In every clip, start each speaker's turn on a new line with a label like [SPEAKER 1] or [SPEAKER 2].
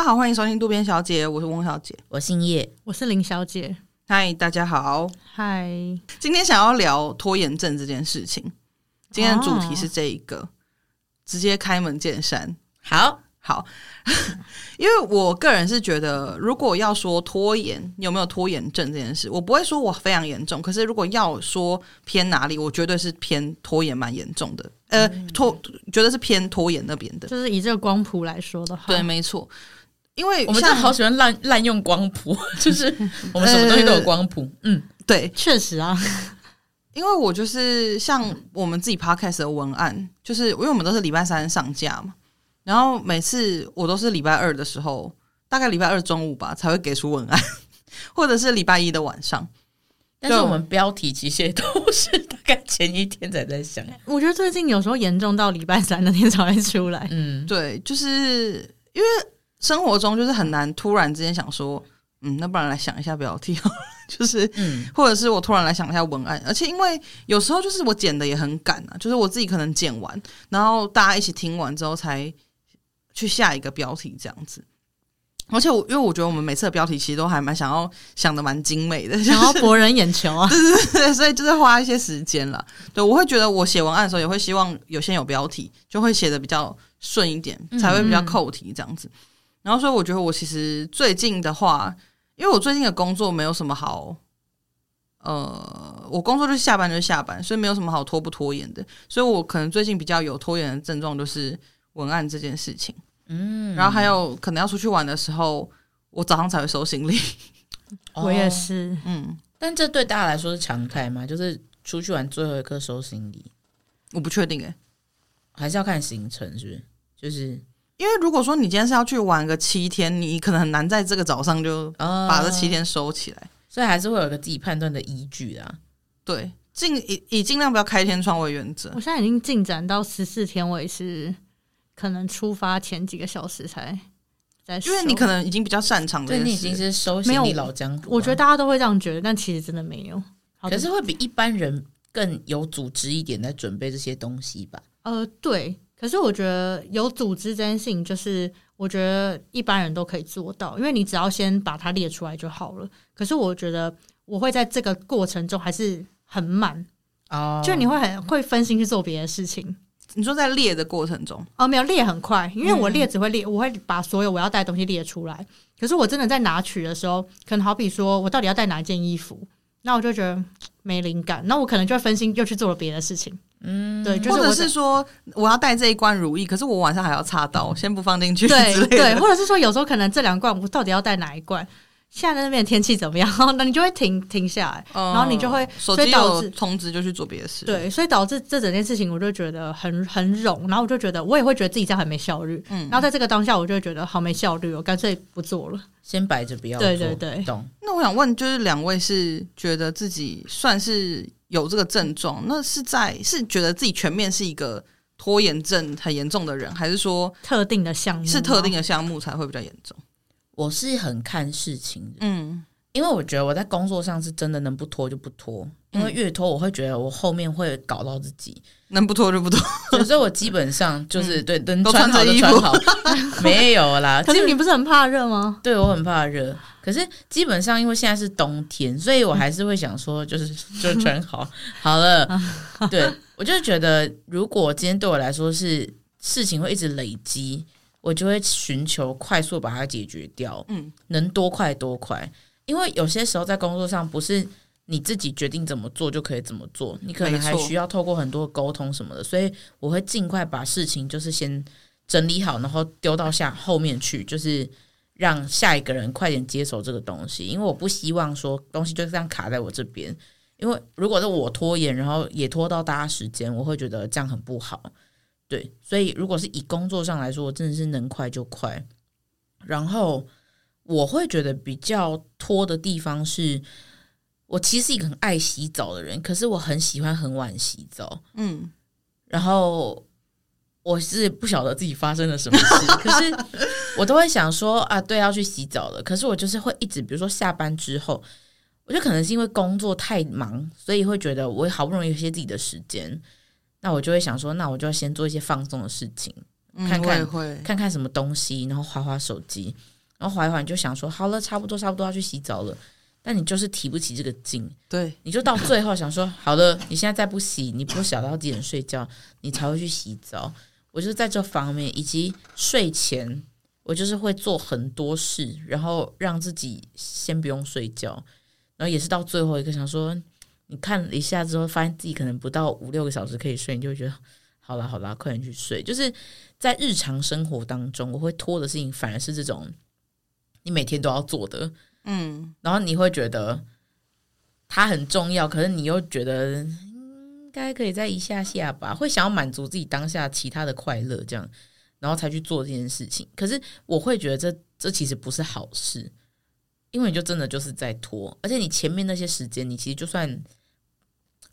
[SPEAKER 1] 大家好，欢迎收听渡边小姐，我是翁小姐，
[SPEAKER 2] 我姓叶，
[SPEAKER 3] 我是林小姐。
[SPEAKER 1] 嗨，大家好，
[SPEAKER 3] 嗨。
[SPEAKER 1] 今天想要聊拖延症这件事情，今天的主题是这一个，哦、直接开门见山。
[SPEAKER 2] 好。
[SPEAKER 1] 好，因为我个人是觉得，如果要说拖延有没有拖延症这件事，我不会说我非常严重。可是如果要说偏哪里，我绝对是偏拖延蛮严重的。呃，拖觉得是偏拖延那边的。
[SPEAKER 3] 就是以这个光谱来说的话，
[SPEAKER 1] 对，没错。因为
[SPEAKER 2] 我们真的好喜欢滥滥用光谱，就是我们什么东西都有光谱。呃、嗯，
[SPEAKER 1] 对，
[SPEAKER 3] 确实啊。
[SPEAKER 1] 因为我就是像我们自己 podcast 的文案，就是因为我们都是礼拜三上架嘛。然后每次我都是礼拜二的时候，大概礼拜二中午吧，才会给出文案，或者是礼拜一的晚上。
[SPEAKER 2] 但是我们标题其实也都是大概前一天才在想。
[SPEAKER 3] 我觉得最近有时候严重到礼拜三那天才会出来。
[SPEAKER 1] 嗯，对，就是因为生活中就是很难突然之间想说，嗯，那不然来想一下标题，就是，嗯，或者是我突然来想一下文案，而且因为有时候就是我剪的也很赶啊，就是我自己可能剪完，然后大家一起听完之后才。去下一个标题这样子，而且我因为我觉得我们每次的标题其实都还蛮想要想的蛮精美的，
[SPEAKER 3] 想要博人眼球啊，
[SPEAKER 1] 对对对，所以就是花一些时间了。对，我会觉得我写文案的时候也会希望有先有标题，就会写的比较顺一点，才会比较扣题这样子。嗯嗯，然后所以我觉得我其实最近的话，因为我最近的工作没有什么好，呃，我工作就是下班就是下班，所以没有什么好拖不拖延的。所以我可能最近比较有拖延的症状就是。文案这件事情，嗯，然后还有可能要出去玩的时候，我早上才会收行李。
[SPEAKER 3] 我也是，
[SPEAKER 2] 嗯，但这对大家来说是常态嘛？就是出去玩最后一刻收行李？
[SPEAKER 1] 我不确定诶，
[SPEAKER 2] 还是要看行程，是不是？就是
[SPEAKER 1] 因为如果说你今天是要去玩个七天，你可能很难在这个早上就把这七天收起来，哦，
[SPEAKER 2] 所以还是会有一个自己判断的依据啊。
[SPEAKER 1] 对，尽以以尽量不要开天窗为原则。
[SPEAKER 3] 我现在已经进展到十四天，我也是。可能出发前几个小时才在，
[SPEAKER 1] 因为你可能已经比较擅长，
[SPEAKER 2] 对，你已经是收行李老江湖。
[SPEAKER 3] 我觉得大家都会这样觉得，但其实真的没有。
[SPEAKER 2] 可是会比一般人更有组织一点，在准备这些东西吧？
[SPEAKER 3] 呃，对。可是我觉得有组织这件事情，就是我觉得一般人都可以做到，因为你只要先把它列出来就好了。可是我觉得我会在这个过程中还是很慢哦，就你会很会分心去做别的事情。
[SPEAKER 1] 你说在列的过程中
[SPEAKER 3] 哦，没有列很快，因为我列只会列，嗯、我会把所有我要带的东西列出来。可是我真的在拿取的时候，可能好比说我到底要带哪一件衣服，那我就觉得没灵感，那我可能就会分心，又去做了别的事情。嗯，对，就是、
[SPEAKER 1] 或者是说我要带这一罐如意，可是我晚上还要插刀，先不放进去。
[SPEAKER 3] 对对，或者是说有时候可能这两罐我到底要带哪一罐？现在那边天气怎么样？那你就会停停下来，嗯、然后你就会
[SPEAKER 1] 手机有充值就去做别的事。
[SPEAKER 3] 对，所以导致这整件事情，我就觉得很很冗，然后我就觉得我也会觉得自己这样很没效率。嗯，然后在这个当下，我就觉得好没效率，我干脆不做了，
[SPEAKER 2] 先摆着不要做。对
[SPEAKER 3] 对对，
[SPEAKER 2] 懂。
[SPEAKER 1] 那我想问，就是两位是觉得自己算是有这个症状，那是在是觉得自己全面是一个拖延症很严重的人，还是说
[SPEAKER 3] 特定的项目
[SPEAKER 1] 是特定的项目才会比较严重？
[SPEAKER 2] 我是很看事情的，嗯，因为我觉得我在工作上是真的能不拖就不拖，因为越拖我会觉得我后面会搞到自己，
[SPEAKER 1] 能不拖就不拖，
[SPEAKER 2] 所以我基本上就是对，能穿好就穿好，没有啦。
[SPEAKER 3] 可是你不是很怕热吗？
[SPEAKER 2] 对，我很怕热，可是基本上因为现在是冬天，所以我还是会想说，就是 就穿好好了。对，我就觉得，如果今天对我来说是事情会一直累积。我就会寻求快速把它解决掉，嗯，能多快多快。因为有些时候在工作上，不是你自己决定怎么做就可以怎么做，你可能还需要透过很多沟通什么的。所以我会尽快把事情就是先整理好，然后丢到下后面去，就是让下一个人快点接手这个东西。因为我不希望说东西就这样卡在我这边，因为如果是我拖延，然后也拖到大家时间，我会觉得这样很不好。对，所以如果是以工作上来说，我真的是能快就快。然后我会觉得比较拖的地方是，我其实是一个很爱洗澡的人，可是我很喜欢很晚洗澡。嗯，然后我是不晓得自己发生了什么事，可是我都会想说啊，对，要去洗澡了。可是我就是会一直，比如说下班之后，我就可能是因为工作太忙，所以会觉得我好不容易有些自己的时间。那我就会想说，那我就要先做一些放松的事情，看看
[SPEAKER 1] 会
[SPEAKER 2] 看看什么东西，然后划划手机，然后划一划你就想说好了，差不多差不多要去洗澡了，但你就是提不起这个劲，
[SPEAKER 1] 对，
[SPEAKER 2] 你就到最后想说 好了，你现在再不洗，你不想到几点睡觉，你才会去洗澡。我就是在这方面，以及睡前，我就是会做很多事，然后让自己先不用睡觉，然后也是到最后一个想说，你看了一下之后，发现自己可能不到五六个小时可以睡，你就会觉得好啦好啦，快点去睡。就是在日常生活当中，我会拖的事情反而是这种你每天都要做的，嗯，然后你会觉得它很重要，可是你又觉得。应该可以在一下下吧，会想要满足自己当下其他的快乐，这样，然后才去做这件事情。可是我会觉得这这其实不是好事，因为你就真的就是在拖，而且你前面那些时间，你其实就算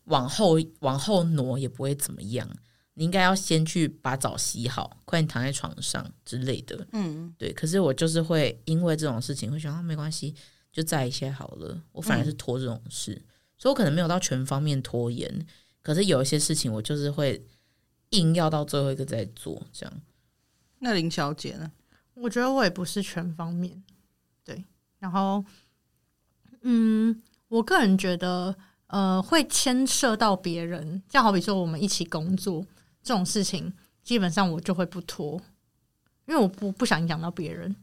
[SPEAKER 2] 往后往后挪也不会怎么样。你应该要先去把澡洗好，快点躺在床上之类的。嗯，对。可是我就是会因为这种事情会想，啊，没关系，就在一些好了。我反而是拖这种事，嗯，所以我可能没有到全方面拖延。可是有一些事情，我就是会硬要到最后一个再做，这样。
[SPEAKER 1] 那林小姐呢？
[SPEAKER 3] 我觉得我也不是全方面，对。然后，嗯，我个人觉得，呃，会牵涉到别人，就好比说我们一起工作这种事情，基本上我就会不拖，因为我不不想影响到别人。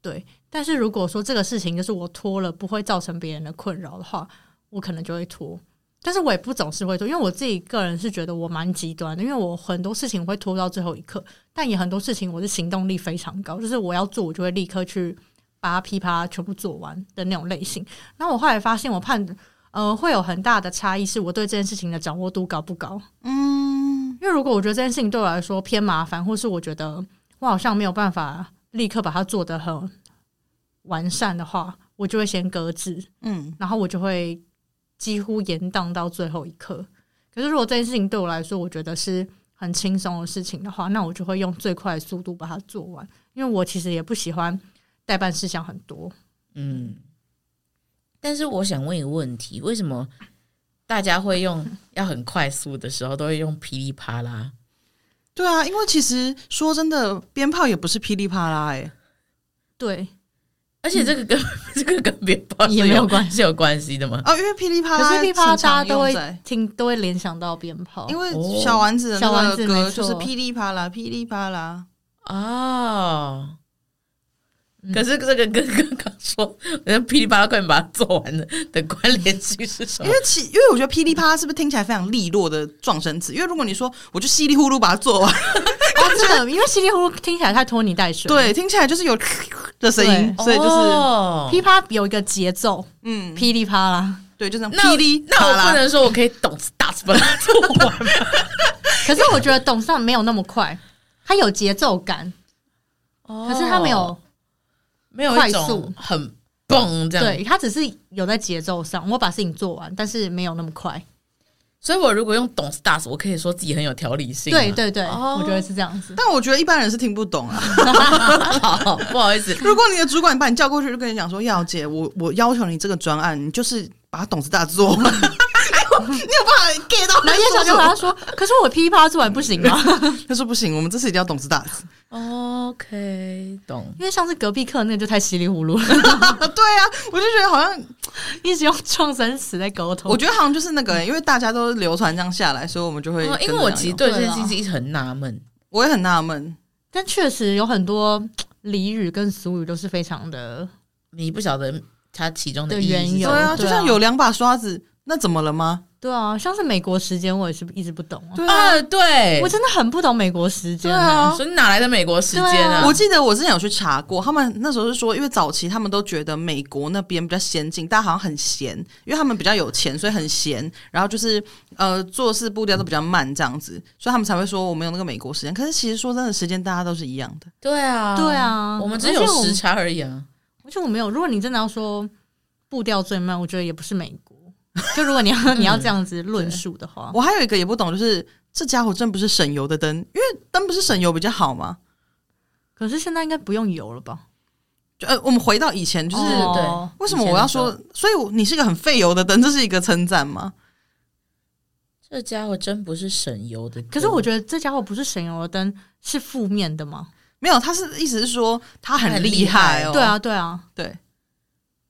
[SPEAKER 3] 对。但是如果说这个事情就是我拖了，不会造成别人的困扰的话，我可能就会拖。但是我也不总是会拖，因为我自己个人是觉得我蛮极端的，因为我很多事情会拖到最后一刻，但也很多事情我的行动力非常高，就是我要做我就会立刻去把它噼啪全部做完的那种类型。然后我后来发现，我判呃会有很大的差异，是我对这件事情的掌握度高不高？嗯，因为如果我觉得这件事情对我来说偏麻烦，或是我觉得我好像没有办法立刻把它做得很完善的话，我就会先搁置。嗯，然后我就会。几乎延宕到最后一刻。可是，如果这件事情对我来说，我觉得是很轻松的事情的话，那我就会用最快的速度把它做完。因为我其实也不喜欢代办事项很多。
[SPEAKER 2] 嗯，但是我想问一个问题：为什么大家会用要很快速的时候都会用噼里啪啦？
[SPEAKER 1] 对啊，因为其实说真的，鞭炮也不是噼里啪啦哎。
[SPEAKER 3] 对。
[SPEAKER 2] 而且这个跟、嗯、这个跟鞭炮
[SPEAKER 3] 也没有关系，
[SPEAKER 2] 是有关系的吗？
[SPEAKER 1] 哦，因为噼里啪啦，
[SPEAKER 3] 可是噼里啪啦大家都会听，都会联想到鞭炮，
[SPEAKER 1] 因为小丸子的那个歌就是噼里啪啦，噼里啪啦
[SPEAKER 2] 哦。可是这个跟刚刚说，人家噼里啪啦快点把它做完了的关联性是什么？
[SPEAKER 1] 因为其因为我觉得噼里啪啦是不是听起来非常利落的撞声词？因为如果你说我就稀里呼噜把它做完，
[SPEAKER 3] 哦，真的，因为稀里呼噜听起来太拖泥带水，
[SPEAKER 1] 对，听起来就是有 的声音，所以就是
[SPEAKER 3] 噼里啪啦有一个节奏，嗯，噼里啪啦，
[SPEAKER 1] 对，就是噼里啪啦。
[SPEAKER 2] 那我不能说我可以懂打死把它做完吗？
[SPEAKER 3] 可是我觉得懂上没有那么快，它有节奏感，可是它没有。
[SPEAKER 2] 没有快速很蹦这样，
[SPEAKER 3] 对，他只是有在节奏上，我把事情做完，但是没有那么快。
[SPEAKER 2] 所以我如果用懂 stars，我可以说自己很有条理性。
[SPEAKER 3] 对对对，我觉得是这样子。
[SPEAKER 1] 但我觉得一般人是听不懂啊。
[SPEAKER 2] 好，不好意思。
[SPEAKER 1] 如果你的主管把你叫过去，就跟你讲说：“耀姐，我我要求你这个专案，你就是把它懂 stars 做完。”你有办法 get 到？然后叶小姐跟他说：“可是我噼里啪啦做完不行吗？” 他说：“不行，我们这次一定要懂 stars。”
[SPEAKER 2] OK，懂。
[SPEAKER 3] 因为上次隔壁课那个就太稀里糊涂了。
[SPEAKER 1] 对啊，我就觉得好像
[SPEAKER 3] 一直用撞声词在沟通。
[SPEAKER 1] 我觉得好像就是那个、欸，因为大家都流传这样下来，所以我们就会。
[SPEAKER 2] 因为我其实对这件事情一直很纳闷，
[SPEAKER 1] 我也很纳闷。
[SPEAKER 3] 但确实有很多俚语跟俗语都是非常的，
[SPEAKER 2] 你不晓得它其中的
[SPEAKER 3] 原由。
[SPEAKER 1] 对啊，就像有两把刷子，那怎么了吗？
[SPEAKER 3] 对啊，像是美国时间，我也是一直不懂啊。
[SPEAKER 2] 对啊，对，
[SPEAKER 3] 我真的很不懂美国时间
[SPEAKER 2] 啊。所以哪来的美国时间啊？
[SPEAKER 1] 我记得我之前有去查过，他们那时候是说，因为早期他们都觉得美国那边比较先进，大家好像很闲，因为他们比较有钱，所以很闲。然后就是呃，做事步调都比较慢，这样子，所以他们才会说我们有那个美国时间。可是其实说真的，时间大家都是一样的。
[SPEAKER 2] 对啊，
[SPEAKER 3] 对啊，
[SPEAKER 2] 我们只有时差而已啊。
[SPEAKER 3] 而且我没有，如果你真的要说步调最慢，我觉得也不是美国。就如果你要你要这样子论述的话，
[SPEAKER 1] 我还有一个也不懂，就是这家伙真不是省油的灯，因为灯不是省油比较好吗？
[SPEAKER 3] 可是现在应该不用油了吧？
[SPEAKER 1] 就呃，我们回到以前，就是对，为什么我要说？所以你是个很费油的灯，这是一个称赞吗？
[SPEAKER 2] 这家伙真不是省油的。
[SPEAKER 3] 可是我觉得这家伙不是省油的灯，是负面的吗？
[SPEAKER 1] 没有，他是意思是说他很厉害哦。
[SPEAKER 3] 对啊，对啊，
[SPEAKER 1] 对。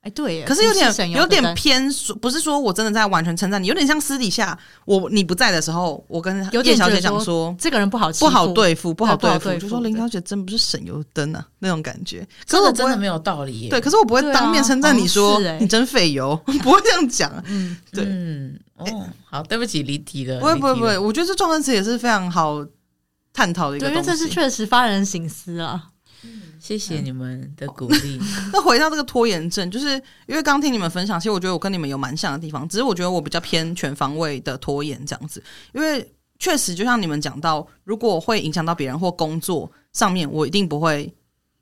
[SPEAKER 3] 哎，对，
[SPEAKER 1] 可是有点有点偏，不是说我真的在完全称赞你，有点像私底下我你不在的时候，我跟叶小姐讲说
[SPEAKER 3] 这个人不好
[SPEAKER 1] 不好对付，不好对付，就说林小姐真不是省油灯啊那种感觉，
[SPEAKER 2] 真的真的没有道理。
[SPEAKER 1] 对，可是我不会当面称赞你说你真费油，不会这样讲。嗯，对，
[SPEAKER 2] 嗯，哦，好，对不起，离题了。
[SPEAKER 1] 不会不会不会，我觉得这状声词也是非常好探讨的一个
[SPEAKER 3] 因为这是确实发人省思啊。
[SPEAKER 2] 谢谢你们的鼓励。
[SPEAKER 1] 那回到这个拖延症，就是因为刚听你们分享，其实我觉得我跟你们有蛮像的地方，只是我觉得我比较偏全方位的拖延这样子。因为确实就像你们讲到，如果会影响到别人或工作上面，我一定不会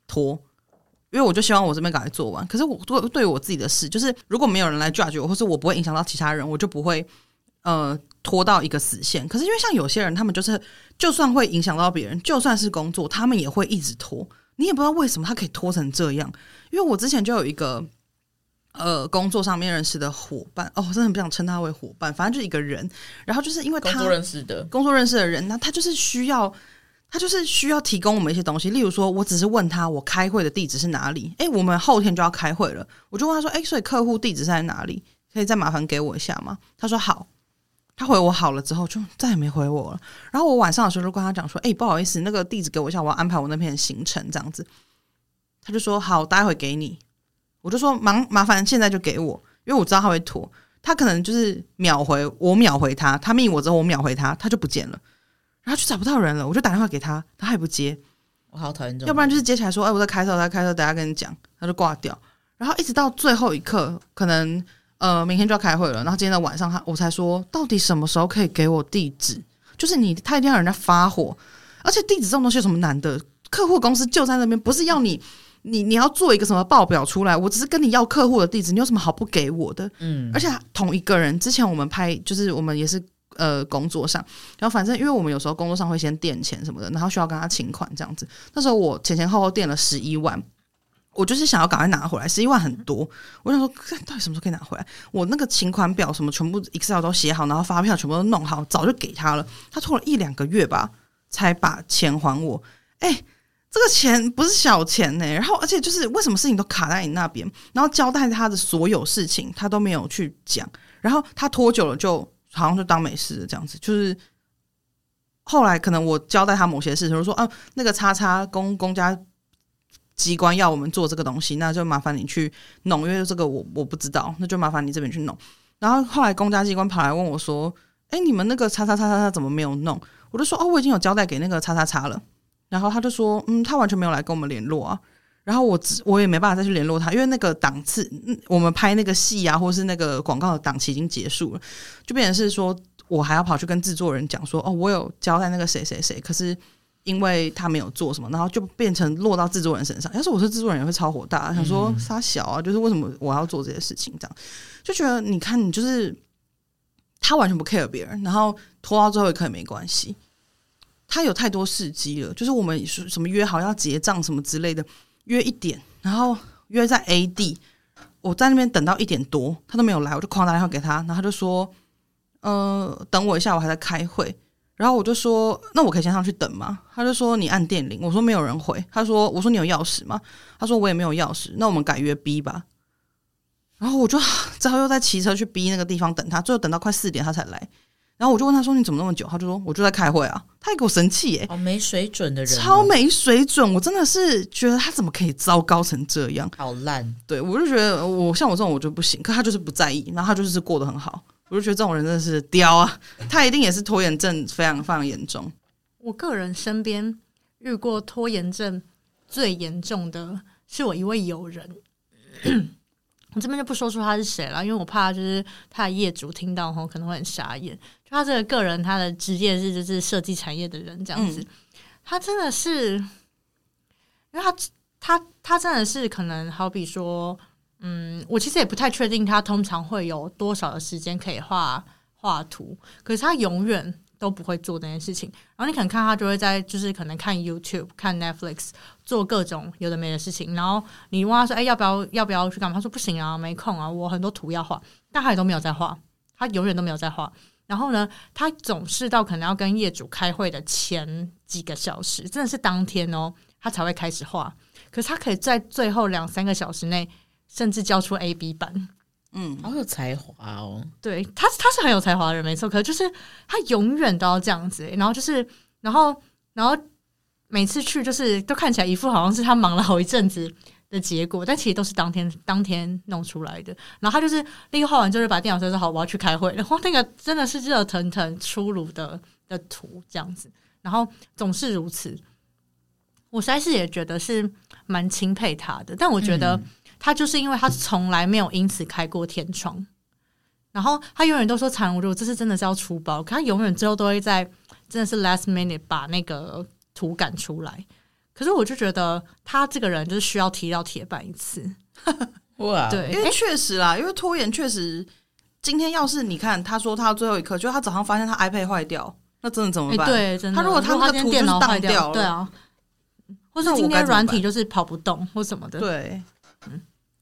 [SPEAKER 1] 拖，因为我就希望我这边赶快做完。可是我对对于我自己的事，就是如果没有人来 judge 我，或是我不会影响到其他人，我就不会呃拖到一个死线。可是因为像有些人，他们就是就算会影响到别人，就算是工作，他们也会一直拖。你也不知道为什么他可以拖成这样，因为我之前就有一个呃工作上面认识的伙伴哦，我真的不想称他为伙伴，反正就一个人，然后就是因为他
[SPEAKER 2] 工作认识的
[SPEAKER 1] 工作认识的人，那他就是需要他就是需要提供我们一些东西，例如说我只是问他我开会的地址是哪里，诶，我们后天就要开会了，我就问他说，诶，所以客户地址在哪里？可以再麻烦给我一下吗？他说好。他回我好了之后，就再也没回我了。然后我晚上的时候就跟他讲说：“哎、欸，不好意思，那个地址给我一下，我要安排我那边的行程这样子。”他就说：“好，待会给你。”我就说：“忙麻烦现在就给我，因为我知道他会拖。他可能就是秒回我，秒回他。他密我之后，我秒回他，他就不见了，然后就找不到人了。我就打电话给他，他还不接。
[SPEAKER 2] 我好讨厌这种。
[SPEAKER 1] 要不然就是接起来说：‘哎，我在开车，我在开车，等下跟你讲。’他就挂掉。然后一直到最后一刻，可能。呃，明天就要开会了，然后今天的晚上他我才说，到底什么时候可以给我地址？就是你，他一定要人家发火，而且地址这种东西有什么难的？客户公司就在那边，不是要你，你你要做一个什么报表出来？我只是跟你要客户的地址，你有什么好不给我的？嗯，而且同一个人，之前我们拍，就是我们也是呃工作上，然后反正因为我们有时候工作上会先垫钱什么的，然后需要跟他请款这样子，那时候我前前后后垫了十一万。我就是想要赶快拿回来，十一万很多。我想说，到底什么时候可以拿回来？我那个请款表什么全部 Excel 都写好，然后发票全部都弄好，早就给他了。他拖了一两个月吧，才把钱还我。哎，这个钱不是小钱呢、然后，而且就是为什么事情都卡在你那边，然后交代他的所有事情，他都没有去讲。然后他拖久了，就好像就当没事了这样子。就是后来可能我交代他某些事情，就说啊，那个叉叉公公家。机关要我们做这个东西，那就麻烦你去弄，因为这个我我不知道，那就麻烦你这边去弄。然后后来公家机关跑来问我说：“哎，你们那个叉叉叉叉叉怎么没有弄？”我就说：“哦，我已经有交代给那个叉叉叉了。”然后他就说：“嗯，他完全没有来跟我们联络啊。”然后我只我也没办法再去联络他，因为那个档次，我们拍那个戏啊，或是那个广告的档期已经结束了，就变成是说我还要跑去跟制作人讲说：“哦，我有交代那个谁谁谁。”可是。因为他没有做什么，然后就变成落到制作人身上。要是我是制作人，也会超火大，想说杀小啊，就是为什么我要做这些事情？这样就觉得你看，你就是他完全不 care 别人，然后拖到最后一刻也没关系。他有太多事机了，就是我们什么约好要结账什么之类的，约一点，然后约在 A 地，我在那边等到一点多，他都没有来，我就狂打电话给他，然后他就说：“呃，等我一下，我还在开会。”然后我就说，那我可以先上去等吗？他就说你按电铃。我说没有人回。他说，我说你有钥匙吗？他说我也没有钥匙。那我们改约 B 吧。然后我就 之后又在骑车去 B 那个地方等他，最后等到快四点他才来。然后我就问他说你怎么那么久？他就说我就在开会啊。他也给我生气耶，
[SPEAKER 2] 好没水准的人，
[SPEAKER 1] 超没水准。我真的是觉得他怎么可以糟糕成这样，
[SPEAKER 2] 好烂。
[SPEAKER 1] 对，我就觉得我像我这种我就不行，可他就是不在意，然后他就是过得很好。我就觉得这种人真的是刁啊！他一定也是拖延症非常非常严重。
[SPEAKER 3] 我个人身边遇过拖延症最严重的是我一位友人，我这边就不说出他是谁了，因为我怕就是他的业主听到后可能会很傻眼。就他这个个人，他的职业是就是设计产业的人这样子，嗯、他真的是，因为他他他真的是可能好比说。嗯，我其实也不太确定他通常会有多少的时间可以画画图，可是他永远都不会做这件事情。然后你可能看他就会在，就是可能看 YouTube、看 Netflix，做各种有的没的事情。然后你问他说：“哎，要不要要不要去干嘛？”他说：“不行啊，没空啊，我很多图要画。”但他也都没有在画，他永远都没有在画。然后呢，他总是到可能要跟业主开会的前几个小时，真的是当天哦，他才会开始画。可是他可以在最后两三个小时内，甚至交出 A B 版。
[SPEAKER 2] 嗯，好有才华哦。
[SPEAKER 3] 对，他他是很有才华的人，没错。可是就是他永远都要这样子，然后就是，然后然后每次去就是都看起来一副好像是他忙了好一阵子的结果，但其实都是当天当天弄出来的。然后他就是立刻画完之后，把电脑收拾好，我要去开会。然后那个真的是热腾腾出炉的的图这样子，然后总是如此。我实在是也觉得是蛮钦佩他的，但我觉得他就是因为他从来没有因此开过天窗，然后他永远都说惨无路，这次真的是要出包，可他永远最后都会在真的是 last minute 把那个图赶出来。可是我就觉得他这个人就是需要提到铁板一次，
[SPEAKER 2] 哇！
[SPEAKER 3] 对，
[SPEAKER 1] 因为确实啦，因为拖延确实，今天要是你看他说他最后一刻，就他早上发现他 iPad 坏掉，那真的怎么办？
[SPEAKER 3] 对，真的。
[SPEAKER 1] 他如果他那个图就是当掉了，
[SPEAKER 3] 对啊，或是今天软体就是跑不动或什么的，
[SPEAKER 1] 对。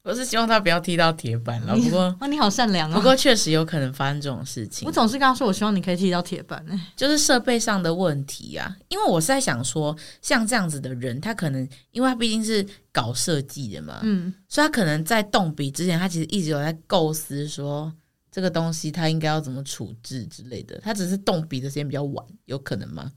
[SPEAKER 2] 我是希望他不要踢到铁板了，不过
[SPEAKER 3] 哇，你好善良啊！
[SPEAKER 2] 不过确实有可能发生这种事情。
[SPEAKER 3] 我总是跟他说，我希望你可以踢到铁板呢，
[SPEAKER 2] 就是设备上的问题啊。因为我是在想说，像这样子的人，他可能因为他毕竟是搞设计的嘛，嗯，所以他可能在动笔之前，他其实一直有在构思说这个东西他应该要怎么处置之类的。他只是动笔的时间比较晚，有可能吗？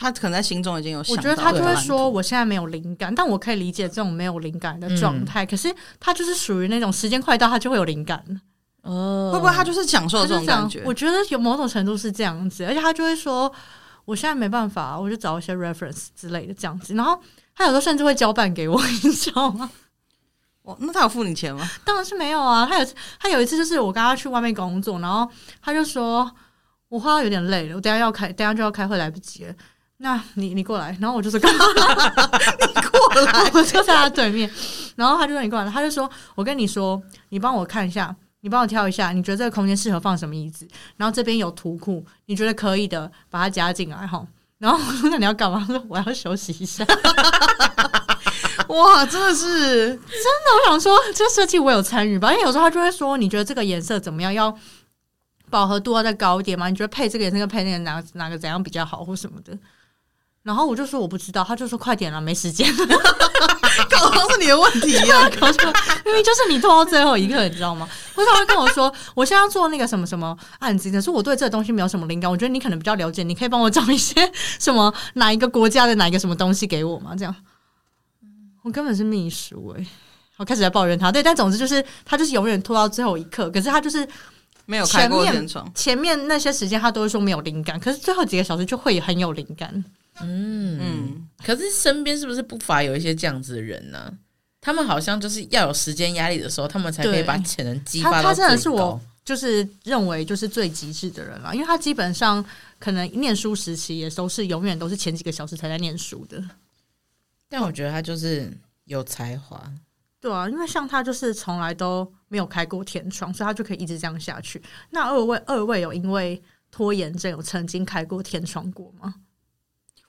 [SPEAKER 1] 他可能在心中已经有
[SPEAKER 3] 我觉得他就会说我现在没有灵感，但我可以理解这种没有灵感的状态。嗯、可是他就是属于那种时间快到他就会有灵感
[SPEAKER 2] 哦，
[SPEAKER 1] 会不会他就是享受这种感觉？
[SPEAKER 3] 我觉得有某种程度是这样子，而且他就会说我现在没办法，我就找一些 reference 之类的这样子。然后他有时候甚至会交办给我，你知道吗？
[SPEAKER 1] 哇，那他有付你钱吗？
[SPEAKER 3] 当然是没有啊。他有他有一次就是我跟他去外面工作，然后他就说我画到有点累了，我等下要开，等下就要开会，来不及了。那你你过来，然后我就是干嘛，
[SPEAKER 1] 你过来，
[SPEAKER 3] 我就在他对面，然后他就说你过来，他就说我跟你说，你帮我看一下，你帮我挑一下，你觉得这个空间适合放什么椅子？然后这边有图库，你觉得可以的，把它加进来哈。然后我说那你要干嘛？他说我要休息一下。
[SPEAKER 1] 哇，真的是真
[SPEAKER 3] 的，我想说这设计我有参与吧，因为有时候他就会说，你觉得这个颜色怎么样？要饱和度要再高一点吗？你觉得配这个颜色跟配那个哪哪个怎样比较好，或什么的？然后我就说我不知道，他就说快点了，没时间了，
[SPEAKER 1] 搞的是你的问题呀，搞错，
[SPEAKER 3] 因为就是你拖到最后一刻，你知道吗？为什么会跟我说我现在要做那个什么什么案子，可是我对这个东西没有什么灵感，我觉得你可能比较了解，你可以帮我找一些什么哪一个国家的哪一个什么东西给我吗？这样，我根本是秘书哎、欸，我开始在抱怨他，对，但总之就是他就是永远拖到最后一刻，可是他就是
[SPEAKER 1] 没有开过天窗，
[SPEAKER 3] 前面那些时间他都会说没有灵感，可是最后几个小时就会很有灵感。
[SPEAKER 2] 嗯嗯，可是身边是不是不乏有一些这样子的人呢？他们好像就是要有时间压力的时候，他们才可以把潜能激发。他，他真的
[SPEAKER 3] 是我就是认为就是最极致的人了，因为他基本上可能念书时期也都是永远都是前几个小时才在念书的。
[SPEAKER 2] 但我觉得他就是有才华，
[SPEAKER 3] 对啊，因为像他就是从来都没有开过天窗，所以他就可以一直这样下去。那二位二位有因为拖延症有曾经开过天窗过吗？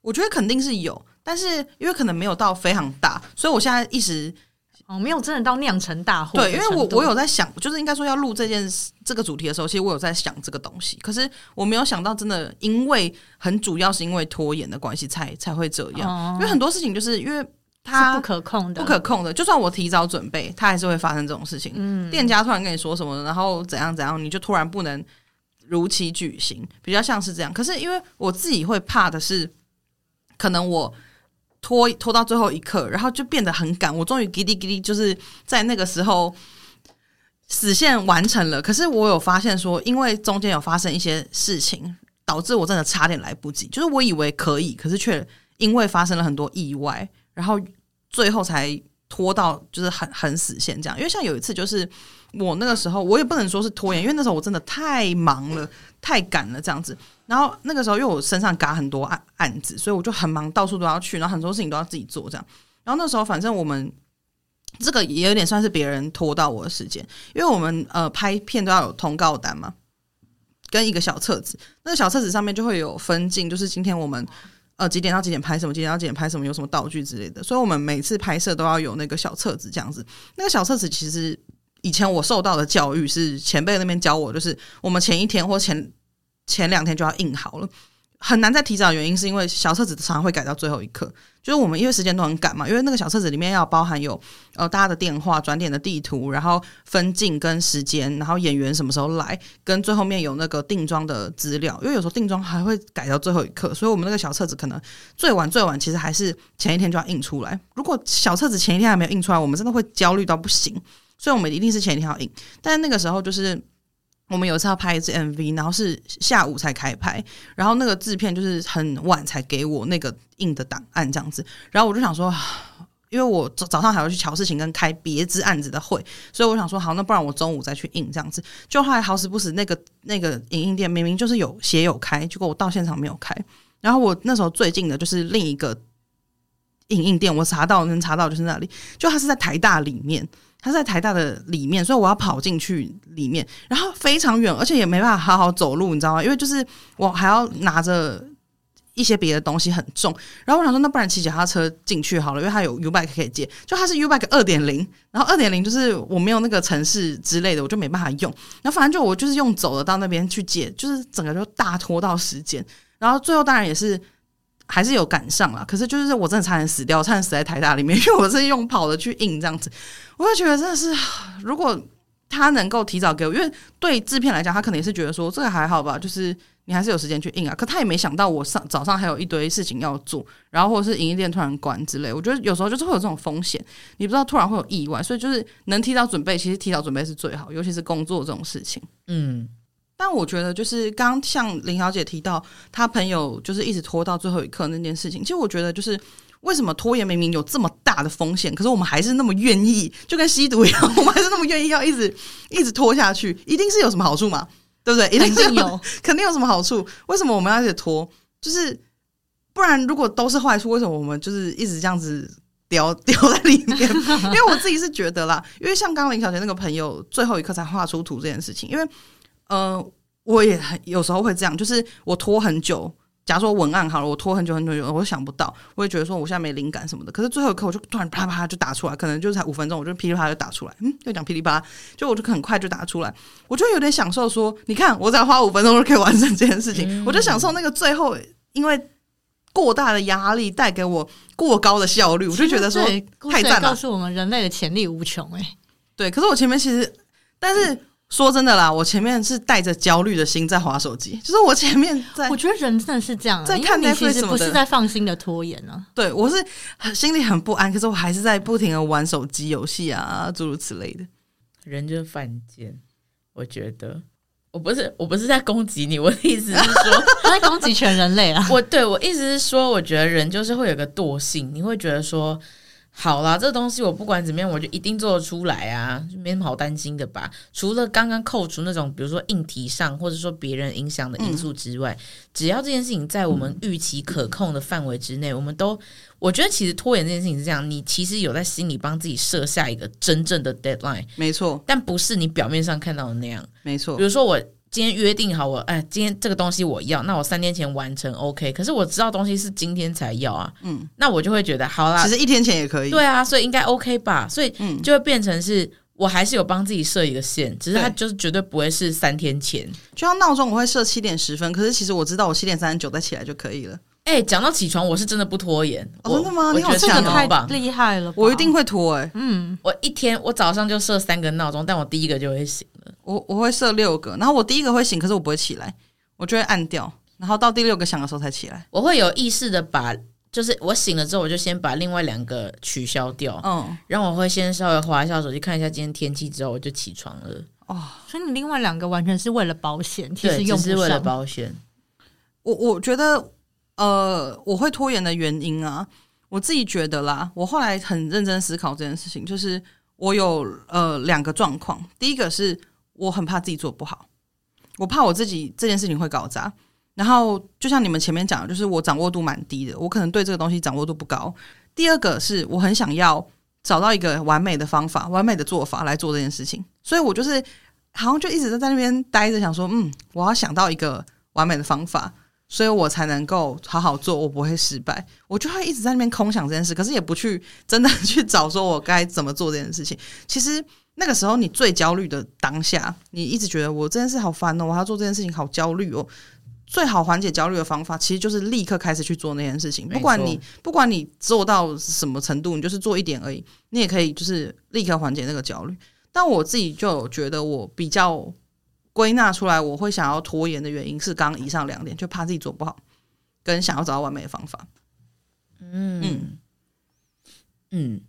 [SPEAKER 1] 我觉得肯定是有，但是因为可能没有到非常大，所以我现在一时
[SPEAKER 3] 哦，没有真的到酿成大祸。
[SPEAKER 1] 对，因为我我有在想，就是应该说要录这件事这个主题的时候，其实我有在想这个东西，可是我没有想到真的，因为很主要是因为拖延的关系才才会这样。哦，因为很多事情就是因为它
[SPEAKER 3] 不可控的，
[SPEAKER 1] 不可控的，就算我提早准备，它还是会发生这种事情。嗯，店家突然跟你说什么，然后怎样怎样，你就突然不能如期举行，比较像是这样。可是因为我自己会怕的是。可能我拖拖到最后一刻，然后就变得很赶。我终于叽哩叽哩，就是在那个时候死线完成了。可是我有发现说，因为中间有发生一些事情，导致我真的差点来不及。就是我以为可以，可是却因为发生了很多意外，然后最后才拖到就是很很死线这样。因为像有一次，就是我那个时候我也不能说是拖延，因为那时候我真的太忙了，太赶了这样子。然后那个时候，因为我身上嘎很多案案子，所以我就很忙，到处都要去，然后很多事情都要自己做，这样。然后那时候，反正我们这个也有点算是别人拖到我的时间，因为我们呃拍片都要有通告单嘛，跟一个小册子，那个小册子上面就会有分镜，就是今天我们呃几点到几点拍什么，几点到几点拍什么，有什么道具之类的，所以我们每次拍摄都要有那个小册子这样子。那个小册子其实以前我受到的教育是前辈那边教我，就是我们前一天或前前两天就要印好了。很难再提早原因是因为小册子常常会改到最后一刻，就是我们因为时间都很赶嘛，因为那个小册子里面要包含有呃大家的电话、转点的地图，然后分镜跟时间，然后演员什么时候来，跟最后面有那个定妆的资料，因为有时候定妆还会改到最后一刻，所以我们那个小册子可能最晚最晚其实还是前一天就要印出来。如果小册子前一天还没有印出来，我们真的会焦虑到不行，所以我们一定是前一天要印。但那个时候就是。我们有一次要拍一支 MV，然后是下午才开拍，然后那个制片就是很晚才给我那个印的档案这样子，然后我就想说，因为我早早上还要去乔事情跟开别支案子的会，所以我想说好，那不然我中午再去印这样子。就后来好死不死，那个那个影印店明明就是有写有开，结果我到现场没有开。然后我那时候最近的就是另一个影印店，我查到能查到就是那里，就它是在台大里面。他在台大的里面，所以我要跑进去里面，然后非常远，而且也没办法好好走路，你知道吗？因为就是我还要拿着一些别的东西，很重。然后我想说，那不然骑脚踏车进去好了，因为它有 U bike 可以借。就它是 U bike 二点零，然后二点零就是我没有那个城市之类的，我就没办法用。然后反正就我就是用走的到那边去借，就是整个就大拖到时间。然后最后当然也是。还是有赶上了，可是就是我真的差点死掉，差点死在台大里面，因为我是用跑的去印这样子，我就觉得真的是，如果他能够提早给我，因为对制片来讲，他可能也是觉得说这个还好吧，就是你还是有时间去印啊，可他也没想到我上早上还有一堆事情要做，然后或者是营业店突然关之类，我觉得有时候就是会有这种风险，你不知道突然会有意外，所以就是能提早准备，其实提早准备是最好，尤其是工作这种事情，嗯。但我觉得，就是刚刚像林小姐提到，她朋友就是一直拖到最后一刻那件事情。其实我觉得，就是为什么拖延明明有这么大的风险，可是我们还是那么愿意，就跟吸毒一样，我们还是那么愿意要一直一直拖下去，一定是有什么好处嘛？对不对？一定是有，肯定有什么好处。为什么我们要一直拖？就是不然，如果都是坏处，为什么我们就是一直这样子叼叼在里面？因为我自己是觉得啦，因为像刚刚林小姐那个朋友，最后一刻才画出图这件事情，因为。呃，我也很有时候会这样，就是我拖很久。假如说文案好了，我拖很久很久，我都想不到，我也觉得说我现在没灵感什么的。可是最后一刻，我就突然啪啪就打出来，可能就才五分钟，我就噼里啪啦就打出来。嗯，就讲噼里啪啦，就我就很快就打出来，我就有点享受说，你看我只要花五分钟就可以完成这件事情，嗯、我就享受那个最后，因为过大的压力带给我过高的效率，我就觉得说太赞了。
[SPEAKER 3] 告诉我们人类的潜力无穷哎、欸，
[SPEAKER 1] 对。可是我前面其实，但是。嗯说真的啦，我前面是带着焦虑的心在划手机，就是我前面在。
[SPEAKER 3] 我觉得人真的是这样，在看你其实不是在放心的拖延呢、啊。
[SPEAKER 1] 对，我是心里很不安，可是我还是在不停的玩手机游戏啊，诸如此类的。
[SPEAKER 2] 人就是犯贱，我觉得我不是我不是在攻击你，我的意思是说
[SPEAKER 3] 在攻击全人类啊。
[SPEAKER 2] 我对我意思是说，我觉得人就是会有个惰性，你会觉得说。好啦，这东西我不管怎么样，我就一定做得出来啊，就没什么好担心的吧。除了刚刚扣除那种，比如说硬题上或者说别人影响的因素之外，嗯、只要这件事情在我们预期可控的范围之内，嗯、我们都，我觉得其实拖延这件事情是这样，你其实有在心里帮自己设下一个真正的 deadline，
[SPEAKER 1] 没错，
[SPEAKER 2] 但不是你表面上看到的那样，
[SPEAKER 1] 没错。
[SPEAKER 2] 比如说我。今天约定好我，哎，今天这个东西我要，那我三天前完成，OK。可是我知道东西是今天才要啊，嗯，那我就会觉得好啦，
[SPEAKER 1] 其实一天前也可以，
[SPEAKER 2] 对啊，所以应该 OK 吧，所以就会变成是我还是有帮自己设一个线，只是它就是绝对不会是三天前。
[SPEAKER 1] 就像闹钟我会设七点十分，可是其实我知道我七点三十九再起来就可以了。
[SPEAKER 2] 哎、欸，讲到起床，我是真的不拖延，
[SPEAKER 1] 哦、真的吗？你好
[SPEAKER 3] 强，太厉害了，
[SPEAKER 1] 我一定会拖哎、欸，
[SPEAKER 2] 嗯，我一天我早上就设三个闹钟，但我第一个就会醒了。
[SPEAKER 1] 我我会设六个，然后我第一个会醒，可是我不会起来，我就会按掉，然后到第六个响的时候才起来。
[SPEAKER 2] 我会有意识的把，就是我醒了之后，我就先把另外两个取消掉，嗯，然后我会先稍微划一下手机，看一下今天天气之后，我就起床了。
[SPEAKER 3] 哦，所以你另外两个完全是为了保险，其实用
[SPEAKER 2] 是为了保险。
[SPEAKER 1] 我我觉得，呃，我会拖延的原因啊，我自己觉得啦，我后来很认真思考这件事情，就是我有呃两个状况，第一个是。我很怕自己做不好，我怕我自己这件事情会搞砸。然后就像你们前面讲的，就是我掌握度蛮低的，我可能对这个东西掌握度不高。第二个是我很想要找到一个完美的方法、完美的做法来做这件事情，所以我就是好像就一直在在那边待着，想说，嗯，我要想到一个完美的方法，所以我才能够好好做，我不会失败。我就会一直在那边空想这件事，可是也不去真的去找说我该怎么做这件事情。其实。那个时候你最焦虑的当下，你一直觉得我这件事好烦哦，我要做这件事情好焦虑哦。最好缓解焦虑的方法，其实就是立刻开始去做那件事情。不管你不管你做到什么程度，你就是做一点而已，你也可以就是立刻缓解那个焦虑。但我自己就觉得，我比较归纳出来，我会想要拖延的原因是刚刚以上两点，就怕自己做不好，跟想要找到完美的方法。
[SPEAKER 2] 嗯嗯嗯。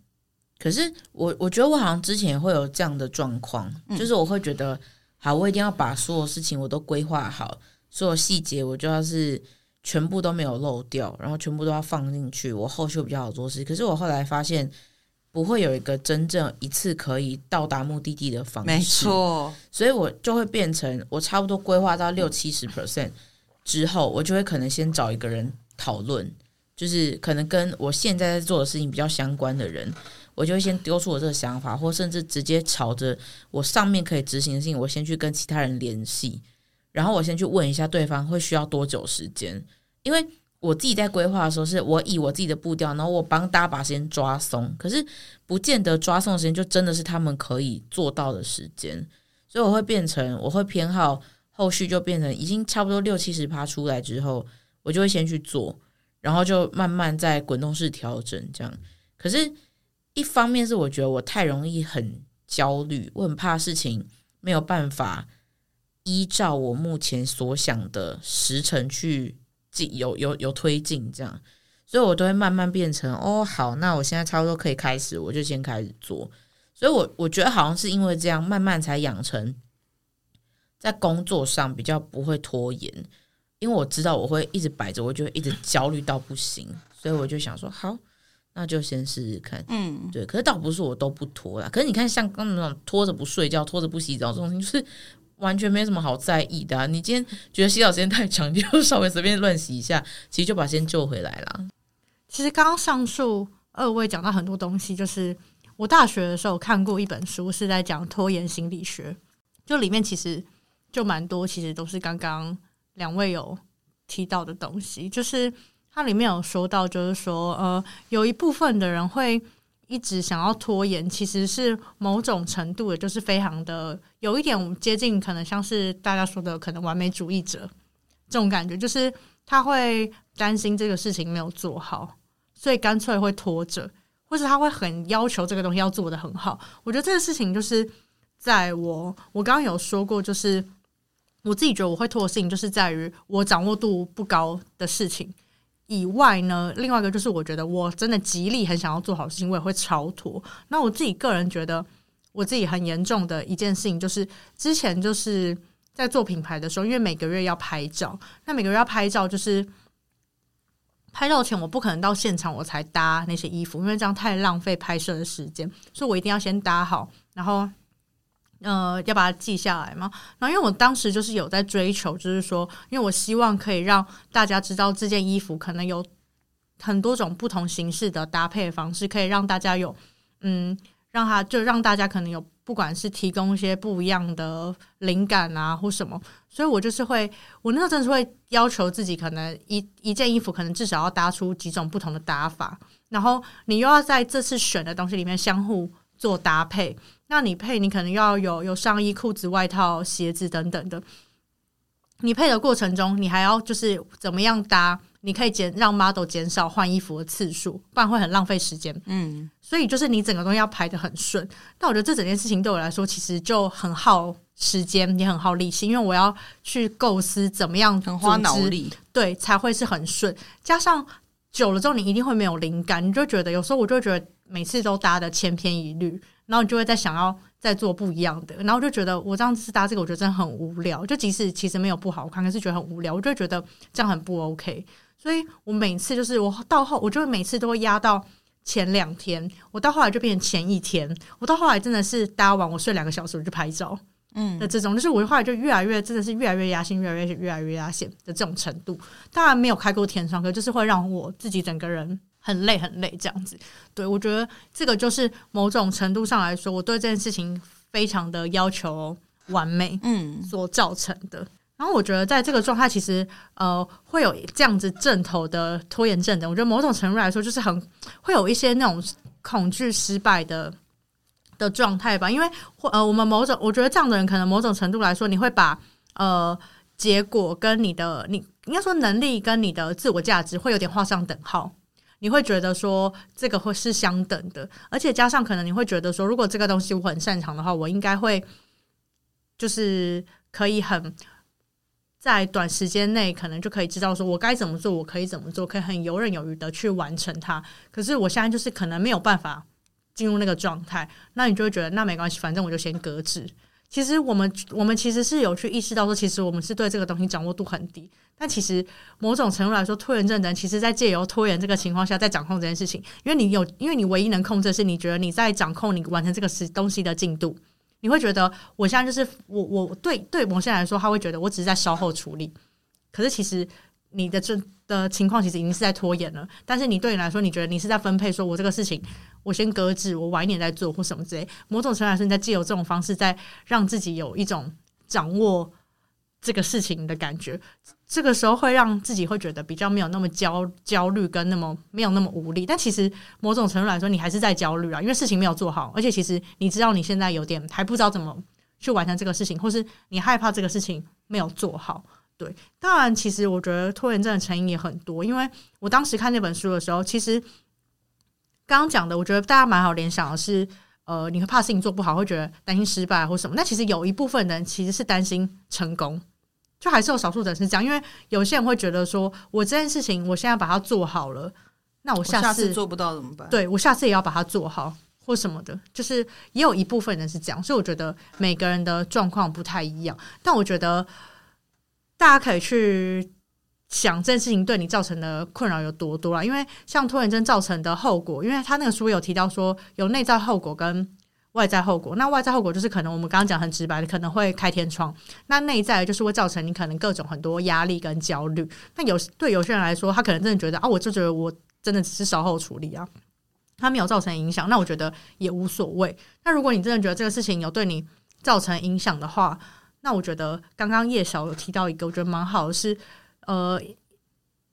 [SPEAKER 2] 可是我我觉得我好像之前也会有这样的状况，嗯、就是我会觉得，好，我一定要把所有事情我都规划好，所有细节我就要是全部都没有漏掉，然后全部都要放进去，我后续比较好做事。可是我后来发现，不会有一个真正一次可以到达目的地的方式，
[SPEAKER 1] 没错。
[SPEAKER 2] 所以我就会变成，我差不多规划到六七十 percent 之后，我就会可能先找一个人讨论，就是可能跟我现在在做的事情比较相关的人。我就会先丢出我这个想法，或甚至直接朝着我上面可以执行的事情，我先去跟其他人联系，然后我先去问一下对方会需要多久时间。因为我自己在规划的时候，是我以我自己的步调，然后我帮大家把时间抓松，可是不见得抓松的时间就真的是他们可以做到的时间，所以我会变成我会偏好后续就变成已经差不多六七十趴出来之后，我就会先去做，然后就慢慢在滚动式调整这样。可是。一方面是我觉得我太容易很焦虑，我很怕事情没有办法依照我目前所想的时程去进有有有推进这样，所以我都会慢慢变成哦好，那我现在差不多可以开始，我就先开始做。所以我我觉得好像是因为这样，慢慢才养成在工作上比较不会拖延，因为我知道我会一直摆着，我就会一直焦虑到不行，所以我就想说好。那就先试试看，嗯，对。可是倒不是我都不拖啦，可是你看，像刚刚那种拖着不睡觉、拖着不洗澡这种东西，就是完全没什么好在意的。你今天觉得洗澡时间太长，你就稍微随便乱洗一下，其实就把时间救回来了。
[SPEAKER 3] 其实刚刚上述二位讲到很多东西，就是我大学的时候看过一本书，是在讲拖延心理学，就里面其实就蛮多，其实都是刚刚两位有提到的东西，就是。它里面有说到，就是说，呃，有一部分的人会一直想要拖延，其实是某种程度的，就是非常的有一点接近，可能像是大家说的可能完美主义者这种感觉，就是他会担心这个事情没有做好，所以干脆会拖着，或是他会很要求这个东西要做得很好。我觉得这个事情就是在我我刚刚有说过，就是我自己觉得我会拖的事情，就是在于我掌握度不高的事情。以外呢，另外一个就是我觉得我真的极力很想要做好事情，我也会超脱。那我自己个人觉得，我自己很严重的一件事情就是，之前就是在做品牌的时候，因为每个月要拍照，那每个月要拍照，就是拍照前我不可能到现场我才搭那些衣服，因为这样太浪费拍摄的时间，所以我一定要先搭好，然后。呃，要把它记下来嘛。然后，因为我当时就是有在追求，就是说，因为我希望可以让大家知道这件衣服可能有很多种不同形式的搭配方式，可以让大家有，嗯，让他就让大家可能有，不管是提供一些不一样的灵感啊，或什么。所以我就是会，我那时候真的是会要求自己，可能一一件衣服可能至少要搭出几种不同的搭法，然后你又要在这次选的东西里面相互做搭配。那你配，你可能要有有上衣、裤子、外套、鞋子等等的。你配的过程中，你还要就是怎么样搭？你可以减让 model 减少换衣服的次数，不然会很浪费时间。嗯，所以就是你整个东西要排的很顺。但我觉得这整件事情对我来说，其实就很耗时间，也很耗力气，因为我要去构思怎么样
[SPEAKER 1] 很花脑力，
[SPEAKER 3] 对，才会是很顺。加上久了之后，你一定会没有灵感，你就觉得有时候我就觉得每次都搭的千篇一律。然后你就会在想要再做不一样的，然后我就觉得我这样子搭这个，我觉得真的很无聊。就即使其实没有不好看，可是觉得很无聊，我就觉得这样很不 OK。所以我每次就是我到后，我就每次都会压到前两天，我到后来就变成前一天，我到后来真的是搭完我睡两个小时我就拍照，嗯，的这种，就是我后来就越来越真的是越来越压线，越来越越来越压线的这种程度。当然没有开过天窗，可就是会让我自己整个人。很累很累，这样子，对，我觉得这个就是某种程度上来说，我对这件事情非常的要求完美，嗯，所造成的。嗯、然后我觉得在这个状态，其实呃会有这样子阵头的拖延症的。我觉得某种程度来说，就是很会有一些那种恐惧失败的的状态吧。因为或呃，我们某种我觉得这样的人，可能某种程度来说，你会把呃结果跟你的你应该说能力跟你的自我价值会有点画上等号。你会觉得说这个会是相等的，而且加上可能你会觉得说，如果这个东西我很擅长的话，我应该会就是可以很在短时间内可能就可以知道说我该怎么做，我可以怎么做，可以很游刃有余的去完成它。可是我现在就是可能没有办法进入那个状态，那你就会觉得那没关系，反正我就先搁置。其实我们我们其实是有去意识到说，其实我们是对这个东西掌握度很低。但其实某种程度来说，拖延症的人其实在借由拖延这个情况下，在掌控这件事情。因为你有，因为你唯一能控制是，你觉得你在掌控你完成这个事东西的进度。你会觉得我现在就是我我对对某些人来说，他会觉得我只是在稍后处理。可是其实你的这的情况其实已经是在拖延了。但是你对你来说，你觉得你是在分配，说我这个事情。我先搁置，我晚一点再做或什么之类。某种程度来说，你在借由这种方式，在让自己有一种掌握这个事情的感觉。这个时候会让自己会觉得比较没有那么焦焦虑，跟那么没有那么无力。但其实某种程度来说，你还是在焦虑啊，因为事情没有做好。而且其实你知道你现在有点还不知道怎么去完成这个事情，或是你害怕这个事情没有做好。对，当然，其实我觉得拖延症的成因也很多。因为我当时看那本书的时候，其实。刚刚讲的，我觉得大家蛮好联想的是，呃，你会怕事情做不好，会觉得担心失败或什么。那其实有一部分人其实是担心成功，就还是有少数人是这样。因为有些人会觉得说，我这件事情我现在把它做好了，那我下次，
[SPEAKER 1] 做不到怎么办？
[SPEAKER 3] 对，我下次也要把它做好或什么的。就是也有一部分人是这样，所以我觉得每个人的状况不太一样。但我觉得大家可以去。想这件事情对你造成的困扰有多多啊？因为像拖延症造成的后果，因为他那个书有提到说有内在后果跟外在后果。那外在后果就是可能我们刚刚讲很直白的，可能会开天窗。那内在就是会造成你可能各种很多压力跟焦虑。那有对有些人来说，他可能真的觉得啊，我就觉得我真的只是稍后处理啊，他没有造成影响，那我觉得也无所谓。那如果你真的觉得这个事情有对你造成影响的话，那我觉得刚刚叶晓有提到一个，我觉得蛮好的是。呃，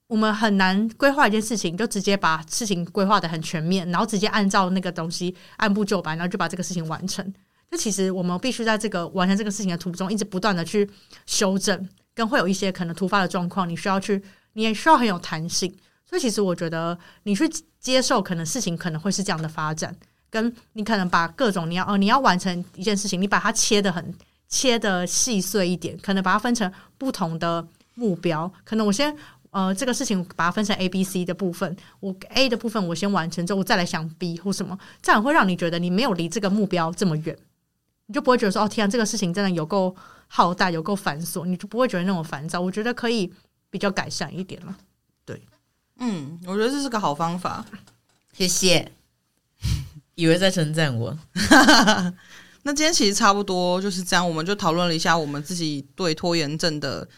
[SPEAKER 3] 我们很难规划一件事情，就直接把事情规划得很全面，然后直接按照那个东西按部就班，然后就把这个事情完成。那其实我们必须在这个完成这个事情的途中，一直不断的去修正，跟会有一些可能突发的状况，你需要去，你也需要很有弹性。所以其实我觉得，你去接受可能事情可能会是这样的发展，跟你可能把各种你要哦，你要完成一件事情，你把它切得很切的细碎一点，可能把它分成不同的。目标可能我先呃这个事情把它分成 A、B、C 的部分，我 A 的部分我先完成之后，我再来想 B 或什么，这样会让你觉得你没有离这个目标这么远，你就不会觉得说哦天啊，这个事情真的有够浩大，有够繁琐，你就不会觉得那种烦躁。我觉得可以比较改善一点了。对，
[SPEAKER 1] 嗯，我觉得这是个好方法，
[SPEAKER 2] 谢谢。以为在称赞我，
[SPEAKER 1] 那今天其实差不多就是这样，我们就讨论了一下我们自己对拖延症的。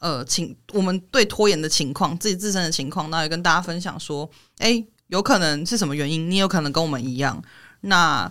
[SPEAKER 1] 呃，情我们对拖延的情况，自己自身的情况，那也跟大家分享说，诶，有可能是什么原因？你有可能跟我们一样。那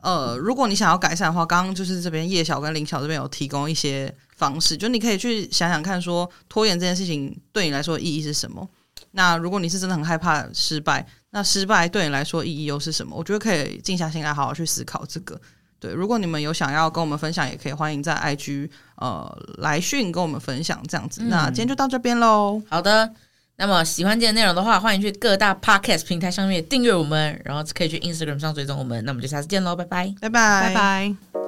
[SPEAKER 1] 呃，如果你想要改善的话，刚刚就是这边叶晓跟林晓这边有提供一些方式，就你可以去想想看，说拖延这件事情对你来说意义是什么？那如果你是真的很害怕失败，那失败对你来说意义又是什么？我觉得可以静下心来好好去思考这个。对，如果你们有想要跟我们分享，也可以欢迎在 IG 呃来讯跟我们分享这样子。嗯、那今天就到这边喽。
[SPEAKER 2] 好的，那么喜欢今天内容的话，欢迎去各大 Podcast 平台上面订阅我们，然后可以去 Instagram 上追踪我们。那我们就下次见喽，拜拜，
[SPEAKER 1] 拜拜，
[SPEAKER 3] 拜拜。